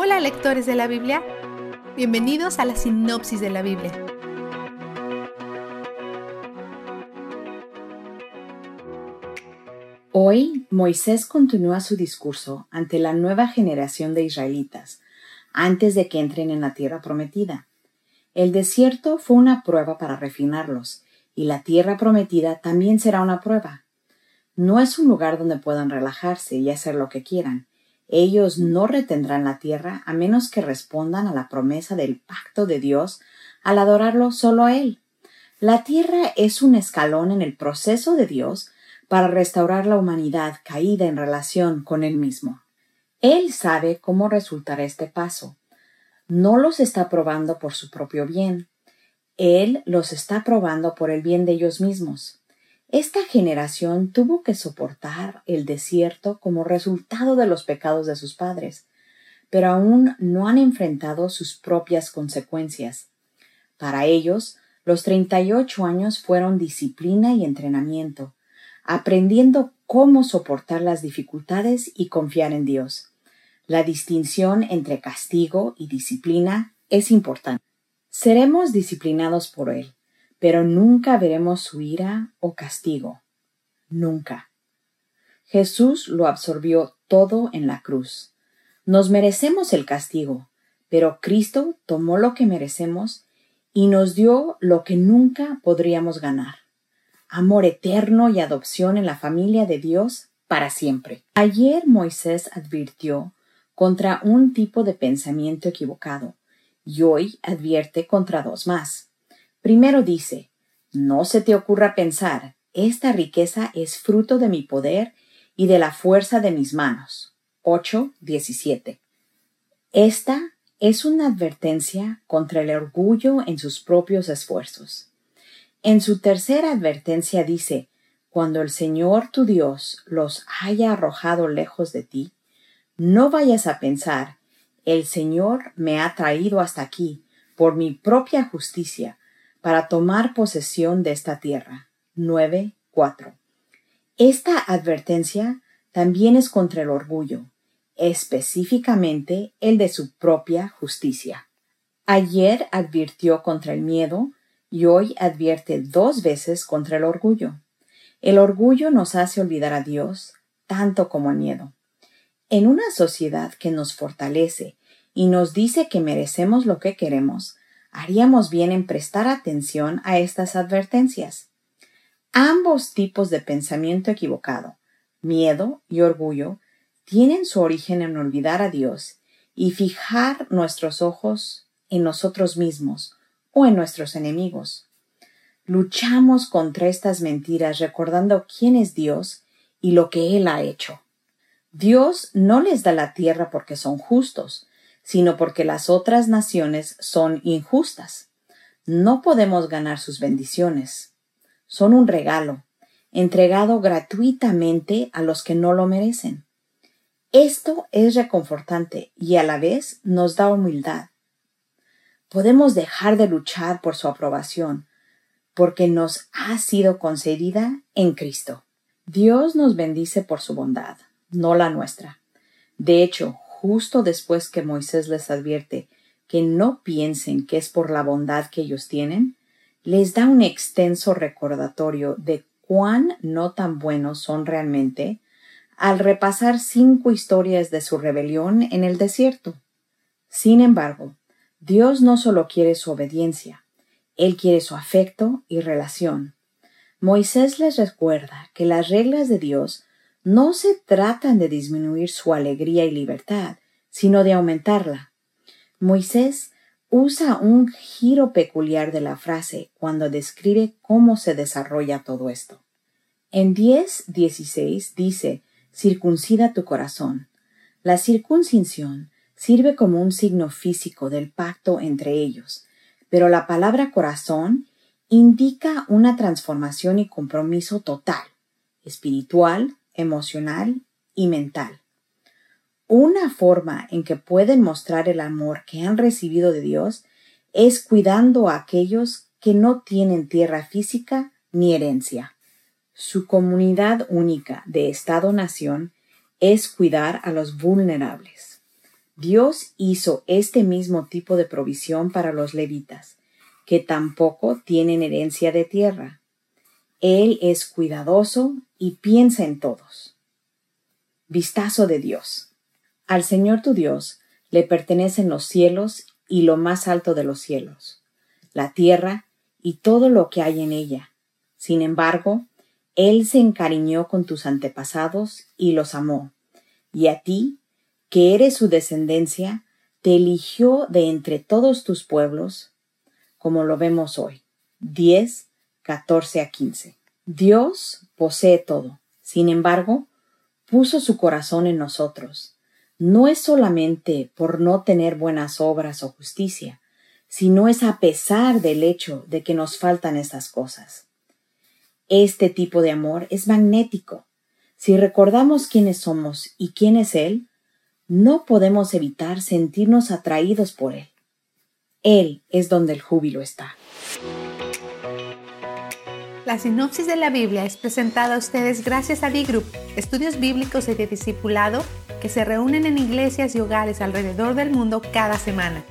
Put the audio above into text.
Hola lectores de la Biblia, bienvenidos a la sinopsis de la Biblia. Hoy Moisés continúa su discurso ante la nueva generación de israelitas, antes de que entren en la tierra prometida. El desierto fue una prueba para refinarlos, y la tierra prometida también será una prueba. No es un lugar donde puedan relajarse y hacer lo que quieran, ellos no retendrán la tierra a menos que respondan a la promesa del pacto de Dios al adorarlo solo a Él. La tierra es un escalón en el proceso de Dios para restaurar la humanidad caída en relación con Él mismo. Él sabe cómo resultará este paso. No los está probando por su propio bien. Él los está probando por el bien de ellos mismos. Esta generación tuvo que soportar el desierto como resultado de los pecados de sus padres, pero aún no han enfrentado sus propias consecuencias. Para ellos, los 38 años fueron disciplina y entrenamiento, aprendiendo cómo soportar las dificultades y confiar en Dios. La distinción entre castigo y disciplina es importante. Seremos disciplinados por Él, pero nunca veremos su ira o castigo. Nunca. Jesús lo absorbió todo en la cruz. Nos merecemos el castigo, pero Cristo tomó lo que merecemos y nos dio lo que nunca podríamos ganar. Amor eterno y adopción en la familia de Dios para siempre. Ayer Moisés advirtió contra un tipo de pensamiento equivocado y hoy advierte contra dos más. Primero dice, no se te ocurra pensar, esta riqueza es fruto de mi poder y de la fuerza de mis manos. 8, 17. Esta es una advertencia contra el orgullo en sus propios esfuerzos. En su tercera advertencia dice, cuando el Señor tu Dios los haya arrojado lejos de ti, no vayas a pensar, el Señor me ha traído hasta aquí por mi propia justicia, para tomar posesión de esta tierra. 9.4. Esta advertencia también es contra el orgullo, específicamente el de su propia justicia. Ayer advirtió contra el miedo y hoy advierte dos veces contra el orgullo. El orgullo nos hace olvidar a Dios tanto como el miedo. En una sociedad que nos fortalece y nos dice que merecemos lo que queremos, haríamos bien en prestar atención a estas advertencias. Ambos tipos de pensamiento equivocado, miedo y orgullo, tienen su origen en olvidar a Dios y fijar nuestros ojos en nosotros mismos o en nuestros enemigos. Luchamos contra estas mentiras recordando quién es Dios y lo que Él ha hecho. Dios no les da la tierra porque son justos, sino porque las otras naciones son injustas. No podemos ganar sus bendiciones. Son un regalo, entregado gratuitamente a los que no lo merecen. Esto es reconfortante y a la vez nos da humildad. Podemos dejar de luchar por su aprobación, porque nos ha sido concedida en Cristo. Dios nos bendice por su bondad, no la nuestra. De hecho, justo después que Moisés les advierte que no piensen que es por la bondad que ellos tienen, les da un extenso recordatorio de cuán no tan buenos son realmente al repasar cinco historias de su rebelión en el desierto. Sin embargo, Dios no solo quiere su obediencia, Él quiere su afecto y relación. Moisés les recuerda que las reglas de Dios no se tratan de disminuir su alegría y libertad, sino de aumentarla. Moisés usa un giro peculiar de la frase cuando describe cómo se desarrolla todo esto. En 10.16 dice, circuncida tu corazón. La circuncisión sirve como un signo físico del pacto entre ellos, pero la palabra corazón indica una transformación y compromiso total, espiritual, emocional y mental. Una forma en que pueden mostrar el amor que han recibido de Dios es cuidando a aquellos que no tienen tierra física ni herencia. Su comunidad única de Estado-nación es cuidar a los vulnerables. Dios hizo este mismo tipo de provisión para los levitas, que tampoco tienen herencia de tierra. Él es cuidadoso y piensa en todos. Vistazo de Dios. Al Señor tu Dios le pertenecen los cielos y lo más alto de los cielos, la tierra y todo lo que hay en ella. Sin embargo, Él se encariñó con tus antepasados y los amó, y a ti, que eres su descendencia, te eligió de entre todos tus pueblos, como lo vemos hoy. 10, 14 a 15. Dios posee todo. Sin embargo, puso su corazón en nosotros. No es solamente por no tener buenas obras o justicia, sino es a pesar del hecho de que nos faltan estas cosas. Este tipo de amor es magnético. Si recordamos quiénes somos y quién es Él, no podemos evitar sentirnos atraídos por Él. Él es donde el júbilo está. La sinopsis de la Biblia es presentada a ustedes gracias a B-Group, estudios bíblicos y de discipulado que se reúnen en iglesias y hogares alrededor del mundo cada semana.